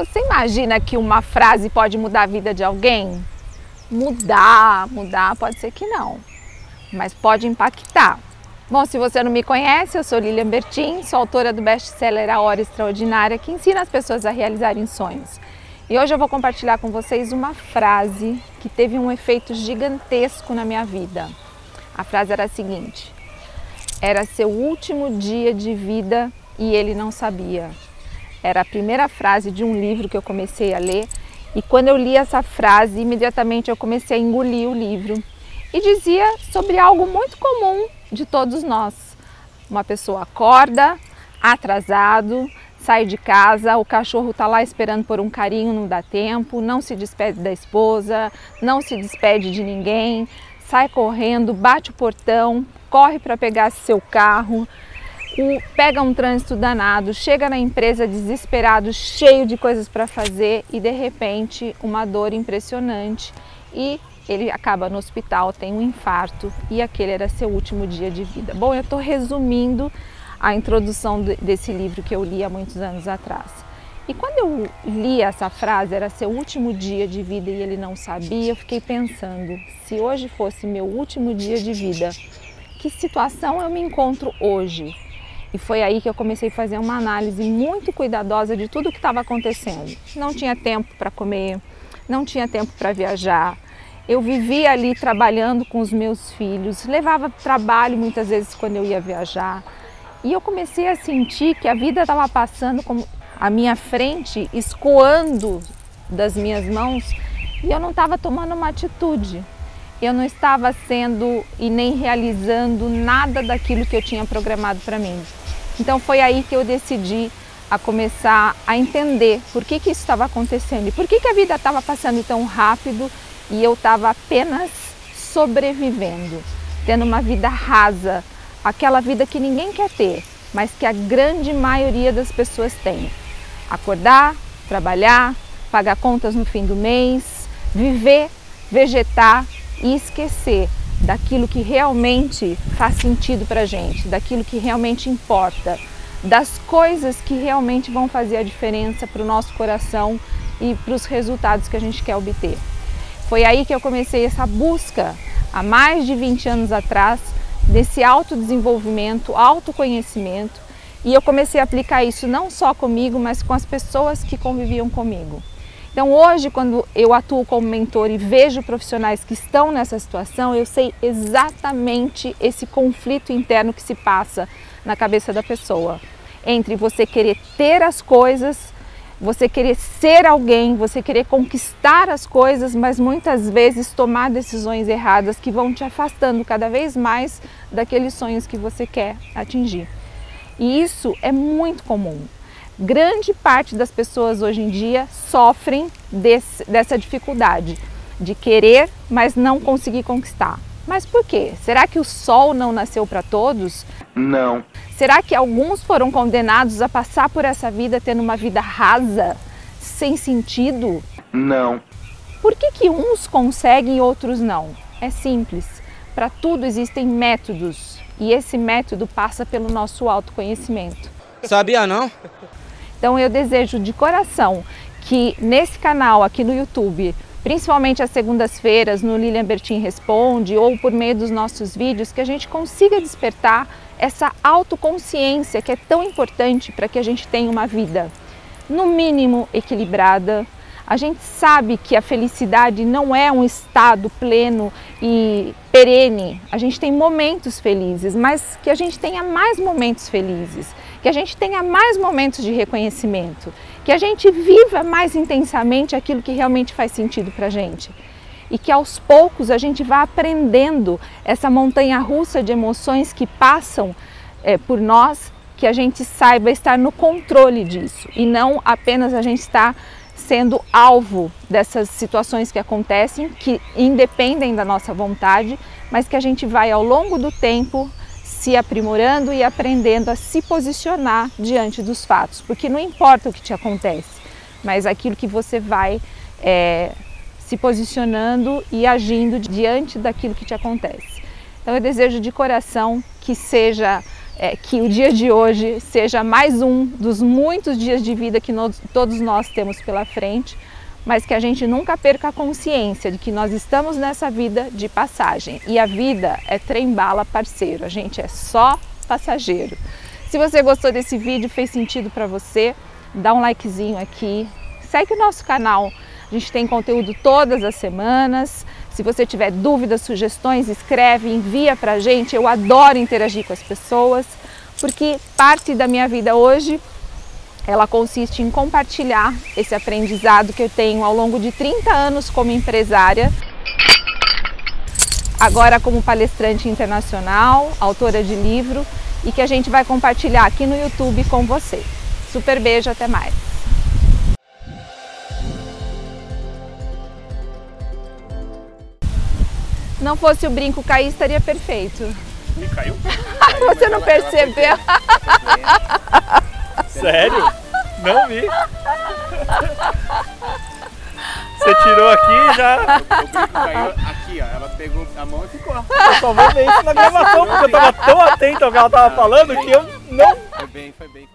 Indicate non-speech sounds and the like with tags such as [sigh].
Você imagina que uma frase pode mudar a vida de alguém? Mudar, mudar pode ser que não, mas pode impactar. Bom, se você não me conhece, eu sou Lilian Bertin, sou autora do best-seller A Hora Extraordinária, que ensina as pessoas a realizarem sonhos. E hoje eu vou compartilhar com vocês uma frase que teve um efeito gigantesco na minha vida. A frase era a seguinte: Era seu último dia de vida e ele não sabia. Era a primeira frase de um livro que eu comecei a ler e quando eu li essa frase, imediatamente eu comecei a engolir o livro. E dizia sobre algo muito comum de todos nós. Uma pessoa acorda, atrasado, sai de casa, o cachorro está lá esperando por um carinho, não dá tempo, não se despede da esposa, não se despede de ninguém, sai correndo, bate o portão, corre para pegar seu carro, o, pega um trânsito danado, chega na empresa desesperado, cheio de coisas para fazer e de repente uma dor impressionante e ele acaba no hospital, tem um infarto e aquele era seu último dia de vida. Bom, eu estou resumindo a introdução desse livro que eu li há muitos anos atrás. E quando eu li essa frase, era seu último dia de vida e ele não sabia, eu fiquei pensando, se hoje fosse meu último dia de vida, que situação eu me encontro hoje? E foi aí que eu comecei a fazer uma análise muito cuidadosa de tudo o que estava acontecendo. Não tinha tempo para comer, não tinha tempo para viajar. Eu vivia ali trabalhando com os meus filhos, levava trabalho muitas vezes quando eu ia viajar. E eu comecei a sentir que a vida estava passando como à minha frente, escoando das minhas mãos, e eu não estava tomando uma atitude eu não estava sendo e nem realizando nada daquilo que eu tinha programado para mim. Então foi aí que eu decidi a começar a entender por que, que isso estava acontecendo e por que, que a vida estava passando tão rápido e eu estava apenas sobrevivendo, tendo uma vida rasa, aquela vida que ninguém quer ter, mas que a grande maioria das pessoas tem. Acordar, trabalhar, pagar contas no fim do mês, viver, vegetar e esquecer daquilo que realmente faz sentido para a gente, daquilo que realmente importa, das coisas que realmente vão fazer a diferença para o nosso coração e para os resultados que a gente quer obter. Foi aí que eu comecei essa busca, há mais de 20 anos atrás, desse autodesenvolvimento, autoconhecimento, e eu comecei a aplicar isso não só comigo, mas com as pessoas que conviviam comigo. Então hoje, quando eu atuo como mentor e vejo profissionais que estão nessa situação, eu sei exatamente esse conflito interno que se passa na cabeça da pessoa. Entre você querer ter as coisas, você querer ser alguém, você querer conquistar as coisas, mas muitas vezes tomar decisões erradas que vão te afastando cada vez mais daqueles sonhos que você quer atingir. E isso é muito comum grande parte das pessoas hoje em dia sofrem desse, dessa dificuldade de querer, mas não conseguir conquistar. Mas por quê? Será que o sol não nasceu para todos? Não. Será que alguns foram condenados a passar por essa vida tendo uma vida rasa, sem sentido? Não. Por que, que uns conseguem e outros não? É simples. Para tudo existem métodos e esse método passa pelo nosso autoconhecimento. Sabia não? Então eu desejo de coração que nesse canal aqui no YouTube, principalmente às segundas-feiras no Lilian Bertin Responde ou por meio dos nossos vídeos, que a gente consiga despertar essa autoconsciência que é tão importante para que a gente tenha uma vida no mínimo equilibrada, a gente sabe que a felicidade não é um estado pleno e perene. A gente tem momentos felizes, mas que a gente tenha mais momentos felizes, que a gente tenha mais momentos de reconhecimento, que a gente viva mais intensamente aquilo que realmente faz sentido para a gente. E que aos poucos a gente vá aprendendo essa montanha russa de emoções que passam é, por nós, que a gente saiba estar no controle disso e não apenas a gente estar sendo alvo dessas situações que acontecem, que independem da nossa vontade, mas que a gente vai ao longo do tempo se aprimorando e aprendendo a se posicionar diante dos fatos, porque não importa o que te acontece, mas aquilo que você vai é, se posicionando e agindo diante daquilo que te acontece. Então eu desejo de coração que seja é, que o dia de hoje seja mais um dos muitos dias de vida que nós, todos nós temos pela frente, mas que a gente nunca perca a consciência de que nós estamos nessa vida de passagem e a vida é trem-bala parceiro, a gente é só passageiro. Se você gostou desse vídeo, fez sentido para você, dá um likezinho aqui, segue o nosso canal, a gente tem conteúdo todas as semanas. Se você tiver dúvidas, sugestões, escreve, envia para a gente. Eu adoro interagir com as pessoas, porque parte da minha vida hoje ela consiste em compartilhar esse aprendizado que eu tenho ao longo de 30 anos como empresária, agora como palestrante internacional, autora de livro e que a gente vai compartilhar aqui no YouTube com você. Super beijo, até mais! Não fosse o brinco cair, estaria perfeito. E caiu? [laughs] Você não percebeu? Sério? Não vi. Você tirou aqui e já. O brinco caiu aqui, ó. Ela pegou a mão e ficou. Eu só vou ver isso na gravação, porque eu tava tão atento ao que ela tava falando que eu não Foi bem, foi bem.